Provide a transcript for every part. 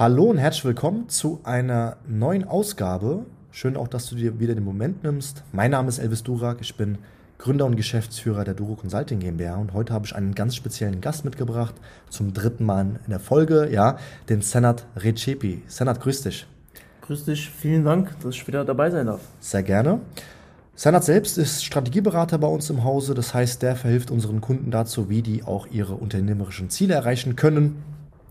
Hallo und herzlich willkommen zu einer neuen Ausgabe. Schön auch, dass du dir wieder den Moment nimmst. Mein Name ist Elvis Durak, ich bin Gründer und Geschäftsführer der Duro Consulting GmbH und heute habe ich einen ganz speziellen Gast mitgebracht, zum dritten Mal in der Folge, ja, den Senat Recepi. Senat, grüß dich. Grüß dich, vielen Dank, dass ich wieder dabei sein darf. Sehr gerne. Senat selbst ist Strategieberater bei uns im Hause, das heißt, der verhilft unseren Kunden dazu, wie die auch ihre unternehmerischen Ziele erreichen können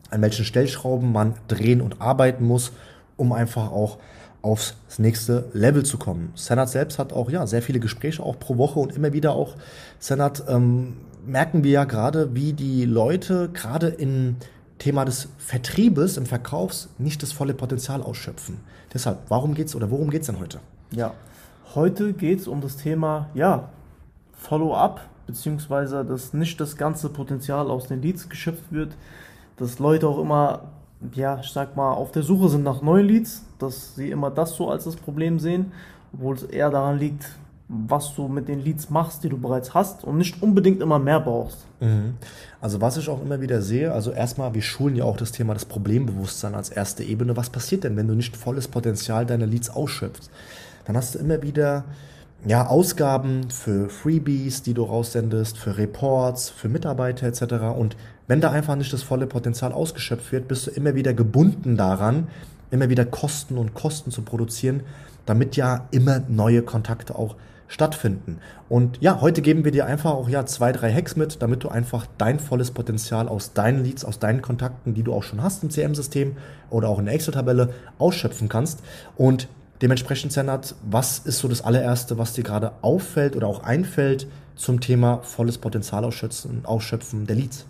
an welchen Stellschrauben man drehen und arbeiten muss, um einfach auch aufs nächste Level zu kommen. Senat selbst hat auch ja sehr viele Gespräche auch pro Woche und immer wieder auch Senat ähm, merken wir ja gerade, wie die Leute gerade im Thema des Vertriebes, im Verkaufs nicht das volle Potenzial ausschöpfen. Deshalb, warum geht's oder worum geht's denn heute? Ja, heute geht's um das Thema ja Follow-up beziehungsweise dass nicht das ganze Potenzial aus den Leads geschöpft wird, dass Leute auch immer, ja, ich sag mal, auf der Suche sind nach neuen Leads, dass sie immer das so als das Problem sehen, obwohl es eher daran liegt, was du mit den Leads machst, die du bereits hast und nicht unbedingt immer mehr brauchst. Mhm. Also was ich auch immer wieder sehe, also erstmal, wir schulen ja auch das Thema des Problembewusstseins als erste Ebene. Was passiert denn, wenn du nicht volles Potenzial deiner Leads ausschöpfst? Dann hast du immer wieder ja, Ausgaben für Freebies, die du raussendest, für Reports, für Mitarbeiter etc. Und wenn da einfach nicht das volle Potenzial ausgeschöpft wird, bist du immer wieder gebunden daran, immer wieder Kosten und Kosten zu produzieren, damit ja immer neue Kontakte auch stattfinden. Und ja, heute geben wir dir einfach auch ja zwei, drei Hacks mit, damit du einfach dein volles Potenzial aus deinen Leads, aus deinen Kontakten, die du auch schon hast im CM-System oder auch in der Excel-Tabelle ausschöpfen kannst. Und dementsprechend, Senat, was ist so das allererste, was dir gerade auffällt oder auch einfällt zum Thema volles Potenzial ausschöpfen, ausschöpfen der Leads?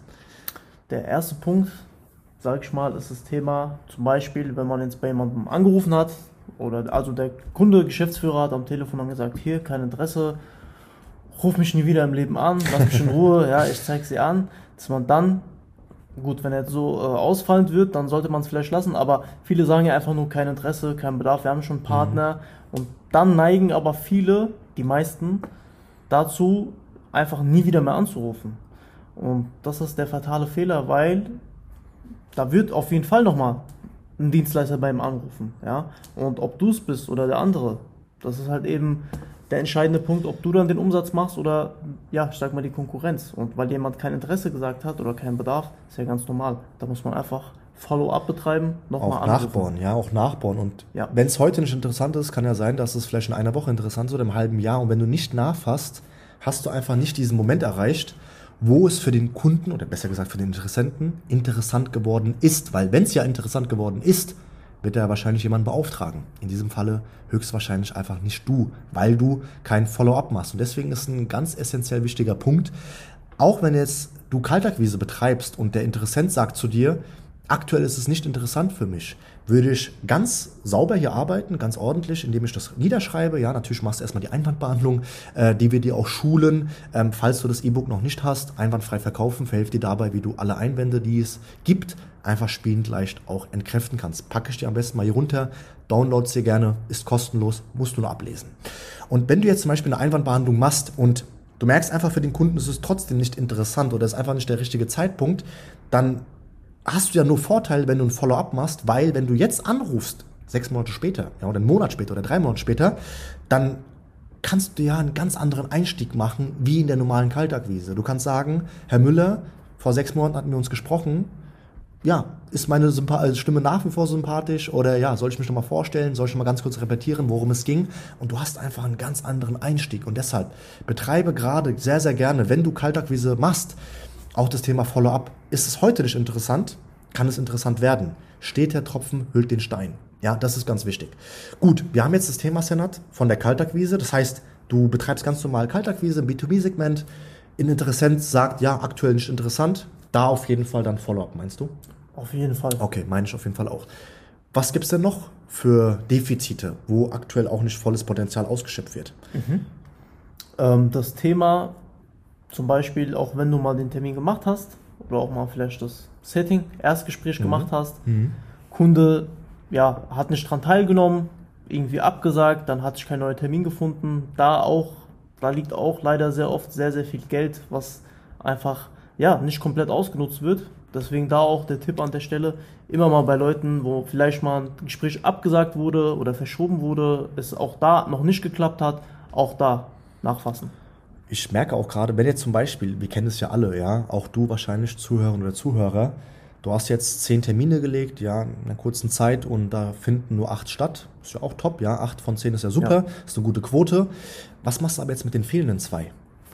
Der erste Punkt, sage ich mal, ist das Thema zum Beispiel, wenn man jetzt bei jemandem angerufen hat oder also der Kunde, Geschäftsführer hat am Telefon dann gesagt, hier kein Interesse, ruf mich nie wieder im Leben an, lass mich in Ruhe, ja, ich zeige sie an, dass man dann Gut, wenn er jetzt so äh, ausfallend wird, dann sollte man es vielleicht lassen, aber viele sagen ja einfach nur kein Interesse, kein Bedarf, wir haben schon einen Partner. Mhm. Und dann neigen aber viele, die meisten, dazu, einfach nie wieder mehr anzurufen. Und das ist der fatale Fehler, weil da wird auf jeden Fall nochmal ein Dienstleister beim anrufen. Ja? Und ob du es bist oder der andere, das ist halt eben der entscheidende Punkt, ob du dann den Umsatz machst oder, ja, ich sag mal, die Konkurrenz. Und weil jemand kein Interesse gesagt hat oder keinen Bedarf, ist ja ganz normal. Da muss man einfach Follow-up betreiben, nochmal nachbauen, ja, auch nachbauen. Und ja. wenn es heute nicht interessant ist, kann ja sein, dass es vielleicht in einer Woche interessant ist oder im halben Jahr. Und wenn du nicht nachfasst, hast du einfach nicht diesen Moment erreicht, wo es für den Kunden oder besser gesagt für den Interessenten interessant geworden ist. Weil wenn es ja interessant geworden ist, wird er wahrscheinlich jemanden beauftragen. In diesem Falle höchstwahrscheinlich einfach nicht du, weil du kein Follow-up machst. Und deswegen ist ein ganz essentiell wichtiger Punkt, auch wenn jetzt du Kaltakquise betreibst und der Interessent sagt zu dir, aktuell ist es nicht interessant für mich, würde ich ganz sauber hier arbeiten, ganz ordentlich, indem ich das niederschreibe. Ja, natürlich machst du erstmal die Einwandbehandlung, äh, die wir dir auch schulen, ähm, falls du das E-Book noch nicht hast. Einwandfrei verkaufen verhilft dir dabei, wie du alle Einwände, die es gibt, einfach spielend leicht auch entkräften kannst. Packe ich dir am besten mal hier runter, download dir gerne, ist kostenlos, musst du nur ablesen. Und wenn du jetzt zum Beispiel eine Einwandbehandlung machst und du merkst einfach für den Kunden, es ist trotzdem nicht interessant oder es ist einfach nicht der richtige Zeitpunkt, dann hast du ja nur Vorteil, wenn du ein Follow-up machst, weil wenn du jetzt anrufst, sechs Monate später, ja, oder einen Monat später oder drei Monate später, dann kannst du ja einen ganz anderen Einstieg machen, wie in der normalen Kaltakquise. Du kannst sagen, Herr Müller, vor sechs Monaten hatten wir uns gesprochen, ja, ist meine Sympa also Stimme nach wie vor sympathisch? Oder ja, soll ich mich nochmal vorstellen, soll ich nochmal ganz kurz repetieren, worum es ging? Und du hast einfach einen ganz anderen Einstieg. Und deshalb betreibe gerade sehr, sehr gerne, wenn du Kaltakquise machst, auch das Thema Follow-up. Ist es heute nicht interessant? Kann es interessant werden? Steht der Tropfen, hüllt den Stein. Ja, das ist ganz wichtig. Gut, wir haben jetzt das Thema Senat von der Kaltakquise. Das heißt, du betreibst ganz normal Kaltakquise im B2B-Segment. Ein Interessent sagt, ja, aktuell nicht interessant. Da auf jeden Fall dann Follow-up, meinst du? Auf jeden Fall. Okay, meine ich auf jeden Fall auch. Was gibt es denn noch für Defizite, wo aktuell auch nicht volles Potenzial ausgeschöpft wird? Mhm. Ähm, das Thema zum Beispiel, auch wenn du mal den Termin gemacht hast oder auch mal vielleicht das Setting, Erstgespräch mhm. gemacht hast, mhm. Kunde ja, hat nicht dran teilgenommen, irgendwie abgesagt, dann hat sich kein neuer Termin gefunden. Da auch, da liegt auch leider sehr oft sehr, sehr viel Geld, was einfach ja, nicht komplett ausgenutzt wird, Deswegen da auch der Tipp an der Stelle, immer mal bei Leuten, wo vielleicht mal ein Gespräch abgesagt wurde oder verschoben wurde, es auch da noch nicht geklappt hat, auch da nachfassen. Ich merke auch gerade, wenn jetzt zum Beispiel, wir kennen es ja alle, ja, auch du wahrscheinlich, Zuhörerin oder Zuhörer, du hast jetzt zehn Termine gelegt, ja, in einer kurzen Zeit und da finden nur acht statt. Ist ja auch top, ja, acht von zehn ist ja super, ja. ist eine gute Quote. Was machst du aber jetzt mit den fehlenden zwei?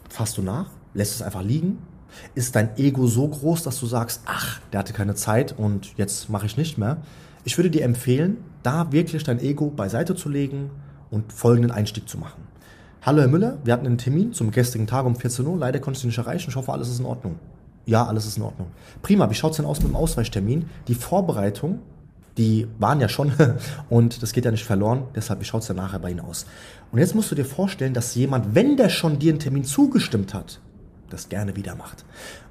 Fasst du nach? Lässt es einfach liegen? Ist dein Ego so groß, dass du sagst, ach, der hatte keine Zeit und jetzt mache ich nicht mehr? Ich würde dir empfehlen, da wirklich dein Ego beiseite zu legen und folgenden Einstieg zu machen. Hallo Herr Müller, wir hatten einen Termin zum gestrigen Tag um 14 Uhr. Leider konnte ich Sie nicht erreichen. Ich hoffe, alles ist in Ordnung. Ja, alles ist in Ordnung. Prima, wie schaut es denn aus mit dem Ausweichtermin? Die Vorbereitung, die waren ja schon und das geht ja nicht verloren. Deshalb, wie schaut es denn nachher bei Ihnen aus? Und jetzt musst du dir vorstellen, dass jemand, wenn der schon dir einen Termin zugestimmt hat, das gerne wieder macht.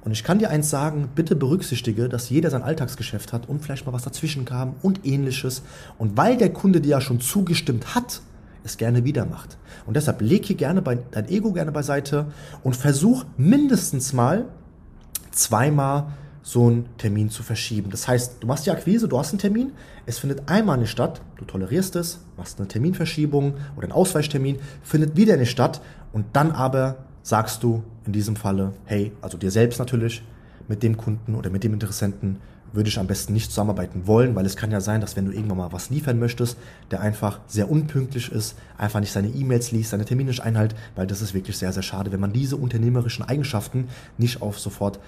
Und ich kann dir eins sagen, bitte berücksichtige, dass jeder sein Alltagsgeschäft hat und vielleicht mal was dazwischen kam und ähnliches. Und weil der Kunde dir ja schon zugestimmt hat, es gerne wieder macht. Und deshalb leg hier gerne bei, dein Ego gerne beiseite und versuch mindestens mal zweimal so einen Termin zu verschieben. Das heißt, du machst die Akquise, du hast einen Termin, es findet einmal nicht statt, du tolerierst es, machst eine Terminverschiebung oder einen Ausweichtermin, findet wieder nicht statt und dann aber sagst du in diesem Falle, hey, also dir selbst natürlich, mit dem Kunden oder mit dem Interessenten würde ich am besten nicht zusammenarbeiten wollen, weil es kann ja sein, dass wenn du irgendwann mal was liefern möchtest, der einfach sehr unpünktlich ist, einfach nicht seine E-Mails liest, seine Termine nicht einhält, weil das ist wirklich sehr, sehr schade, wenn man diese unternehmerischen Eigenschaften nicht auf sofort,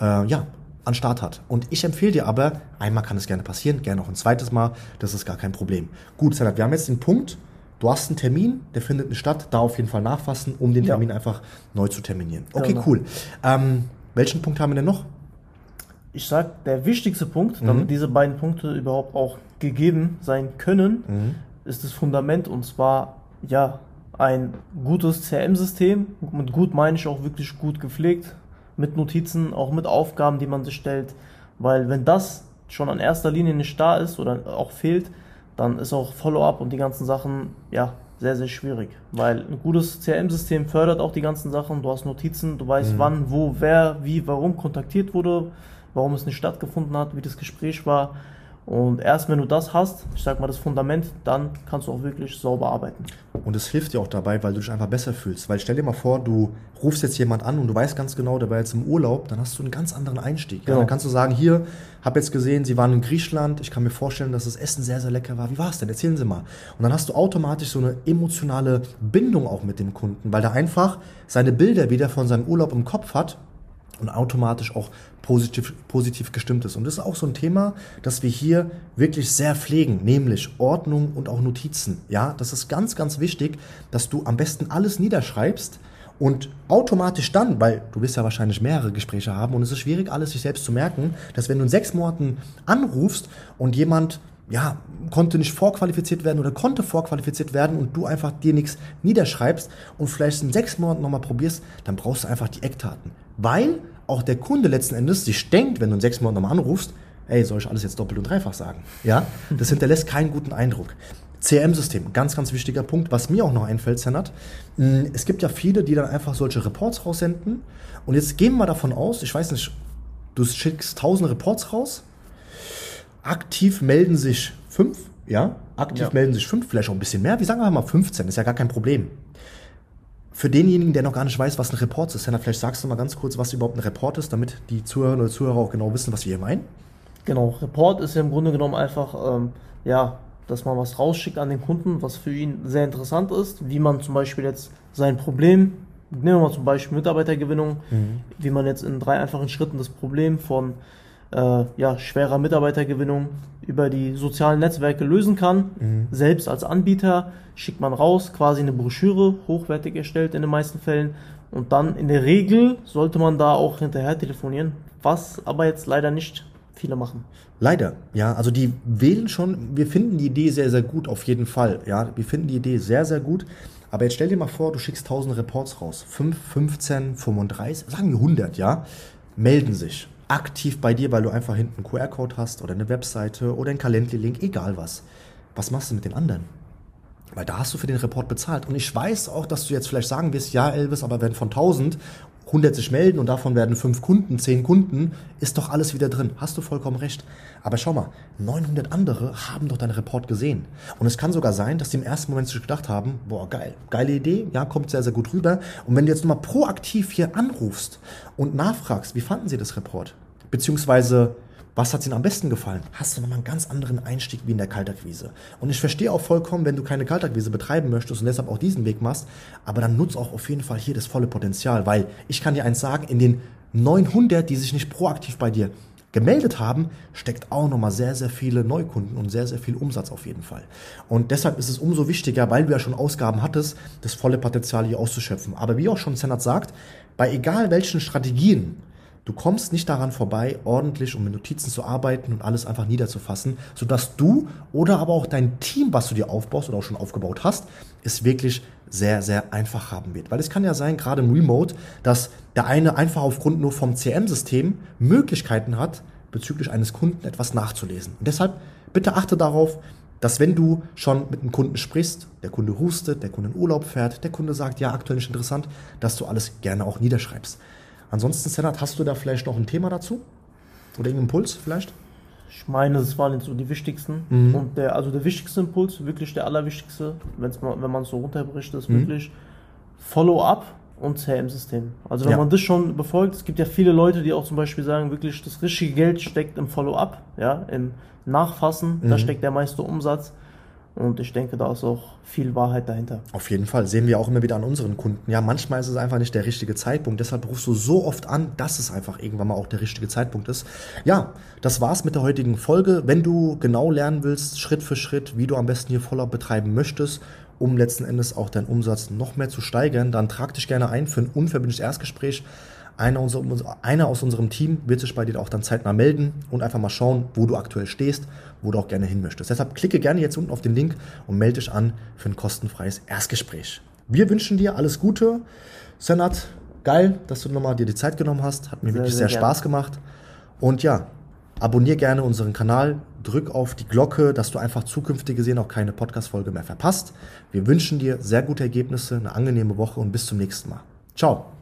äh, ja, an Start hat. Und ich empfehle dir aber, einmal kann es gerne passieren, gerne auch ein zweites Mal, das ist gar kein Problem. Gut, Senat, wir haben jetzt den Punkt, Du hast einen Termin, der findet nicht statt, da auf jeden Fall nachfassen, um den Termin ja. einfach neu zu terminieren. Okay, genau. cool. Ähm, welchen Punkt haben wir denn noch? Ich sag, der wichtigste Punkt, mhm. damit diese beiden Punkte überhaupt auch gegeben sein können, mhm. ist das Fundament und zwar ja ein gutes CRM-System. Mit gut meine ich auch wirklich gut gepflegt, mit Notizen, auch mit Aufgaben, die man sich stellt. Weil wenn das schon an erster Linie nicht da ist oder auch fehlt, dann ist auch Follow-up und die ganzen Sachen, ja, sehr, sehr schwierig. Weil ein gutes CRM-System fördert auch die ganzen Sachen. Du hast Notizen, du weißt, mhm. wann, wo, wer, wie, warum kontaktiert wurde, warum es nicht stattgefunden hat, wie das Gespräch war. Und erst wenn du das hast, ich sag mal das Fundament, dann kannst du auch wirklich sauber arbeiten. Und es hilft dir auch dabei, weil du dich einfach besser fühlst. Weil stell dir mal vor, du rufst jetzt jemand an und du weißt ganz genau, der war jetzt im Urlaub, dann hast du einen ganz anderen Einstieg. Genau. Ja, dann kannst du sagen, hier, hab jetzt gesehen, Sie waren in Griechenland, ich kann mir vorstellen, dass das Essen sehr, sehr lecker war. Wie war es denn? Erzählen Sie mal. Und dann hast du automatisch so eine emotionale Bindung auch mit dem Kunden, weil der einfach seine Bilder wieder von seinem Urlaub im Kopf hat und automatisch auch positiv, positiv gestimmt ist. Und das ist auch so ein Thema, das wir hier wirklich sehr pflegen, nämlich Ordnung und auch Notizen. Ja, das ist ganz, ganz wichtig, dass du am besten alles niederschreibst und automatisch dann, weil du wirst ja wahrscheinlich mehrere Gespräche haben und es ist schwierig, alles sich selbst zu merken, dass wenn du in sechs Monaten anrufst und jemand ja, konnte nicht vorqualifiziert werden oder konnte vorqualifiziert werden und du einfach dir nichts niederschreibst und vielleicht in sechs Monaten nochmal probierst, dann brauchst du einfach die Eckdaten. Weil auch der Kunde letzten Endes sich denkt, wenn du in sechs Monaten nochmal anrufst, ey, soll ich alles jetzt doppelt und dreifach sagen? Ja, das hinterlässt keinen guten Eindruck. CRM-System, ganz, ganz wichtiger Punkt. Was mir auch noch einfällt, Senat, hm, es gibt ja viele, die dann einfach solche Reports raussenden. Und jetzt gehen wir davon aus, ich weiß nicht, du schickst tausend Reports raus, aktiv melden sich fünf, ja, aktiv ja. melden sich fünf, vielleicht auch ein bisschen mehr. Wie sagen wir mal 15, ist ja gar kein Problem. Für denjenigen, der noch gar nicht weiß, was ein Report ist, Henna, vielleicht sagst du mal ganz kurz, was überhaupt ein Report ist, damit die Zuhörerinnen oder Zuhörer auch genau wissen, was wir hier meinen. Genau, Report ist ja im Grunde genommen einfach, ähm, ja, dass man was rausschickt an den Kunden, was für ihn sehr interessant ist, wie man zum Beispiel jetzt sein Problem, nehmen wir mal zum Beispiel Mitarbeitergewinnung, mhm. wie man jetzt in drei einfachen Schritten das Problem von äh, ja, schwerer Mitarbeitergewinnung über die sozialen Netzwerke lösen kann. Mhm. Selbst als Anbieter schickt man raus quasi eine Broschüre, hochwertig erstellt in den meisten Fällen. Und dann in der Regel sollte man da auch hinterher telefonieren, was aber jetzt leider nicht viele machen. Leider, ja. Also die wählen schon, wir finden die Idee sehr, sehr gut, auf jeden Fall. Ja, wir finden die Idee sehr, sehr gut. Aber jetzt stell dir mal vor, du schickst 1000 Reports raus. 5, 15, 35, sagen wir 100, ja, melden sich aktiv bei dir, weil du einfach hinten einen QR-Code hast oder eine Webseite oder einen Calendly-Link, egal was. Was machst du mit den anderen? Weil da hast du für den Report bezahlt. Und ich weiß auch, dass du jetzt vielleicht sagen wirst, ja, Elvis, aber wenn von 1000 100 sich melden und davon werden 5 Kunden, 10 Kunden, ist doch alles wieder drin. Hast du vollkommen recht. Aber schau mal, 900 andere haben doch deinen Report gesehen. Und es kann sogar sein, dass die im ersten Moment sich gedacht haben, boah, geil, geile Idee, ja, kommt sehr, sehr gut rüber. Und wenn du jetzt nochmal proaktiv hier anrufst und nachfragst, wie fanden sie das Report? Beziehungsweise, was hat ihnen am besten gefallen? Hast du nochmal einen ganz anderen Einstieg wie in der Kaltakquise. Und ich verstehe auch vollkommen, wenn du keine Kaltakquise betreiben möchtest und deshalb auch diesen Weg machst, aber dann nutz auch auf jeden Fall hier das volle Potenzial, weil ich kann dir eins sagen, in den 900, die sich nicht proaktiv bei dir gemeldet haben, steckt auch nochmal sehr, sehr viele Neukunden und sehr, sehr viel Umsatz auf jeden Fall. Und deshalb ist es umso wichtiger, weil du ja schon Ausgaben hattest, das volle Potenzial hier auszuschöpfen. Aber wie auch schon Senat sagt, bei egal welchen Strategien, Du kommst nicht daran vorbei, ordentlich um mit Notizen zu arbeiten und alles einfach niederzufassen, sodass du oder aber auch dein Team, was du dir aufbaust oder auch schon aufgebaut hast, es wirklich sehr, sehr einfach haben wird. Weil es kann ja sein, gerade im Remote, dass der eine einfach aufgrund nur vom CM-System Möglichkeiten hat, bezüglich eines Kunden etwas nachzulesen. Und deshalb bitte achte darauf, dass wenn du schon mit einem Kunden sprichst, der Kunde hustet, der Kunde in Urlaub fährt, der Kunde sagt, ja, aktuell nicht interessant, dass du alles gerne auch niederschreibst. Ansonsten, Senat, hast du da vielleicht noch ein Thema dazu? Oder irgendeinen Impuls vielleicht? Ich meine, das waren jetzt so die wichtigsten. Mhm. Und der, also der wichtigste Impuls, wirklich der allerwichtigste, wenn's mal, wenn man es so runterbricht, ist mhm. wirklich Follow-up und CRM-System. Also wenn ja. man das schon befolgt, es gibt ja viele Leute, die auch zum Beispiel sagen, wirklich das richtige Geld steckt im Follow-up, ja, im Nachfassen, mhm. da steckt der meiste Umsatz. Und ich denke, da ist auch viel Wahrheit dahinter. Auf jeden Fall. Sehen wir auch immer wieder an unseren Kunden. Ja, manchmal ist es einfach nicht der richtige Zeitpunkt. Deshalb rufst du so oft an, dass es einfach irgendwann mal auch der richtige Zeitpunkt ist. Ja, das war's mit der heutigen Folge. Wenn du genau lernen willst, Schritt für Schritt, wie du am besten hier voller betreiben möchtest, um letzten Endes auch deinen Umsatz noch mehr zu steigern, dann trag dich gerne ein für ein unverbindliches Erstgespräch. Einer, unser, einer aus unserem Team wird sich bei dir auch dann zeitnah melden und einfach mal schauen, wo du aktuell stehst, wo du auch gerne hin möchtest. Deshalb klicke gerne jetzt unten auf den Link und melde dich an für ein kostenfreies Erstgespräch. Wir wünschen dir alles Gute. Senat, geil, dass du nochmal dir die Zeit genommen hast. Hat mir sehr, wirklich sehr, sehr Spaß gemacht. Und ja, abonniere gerne unseren Kanal, drück auf die Glocke, dass du einfach zukünftig gesehen auch keine Podcast-Folge mehr verpasst. Wir wünschen dir sehr gute Ergebnisse, eine angenehme Woche und bis zum nächsten Mal. Ciao.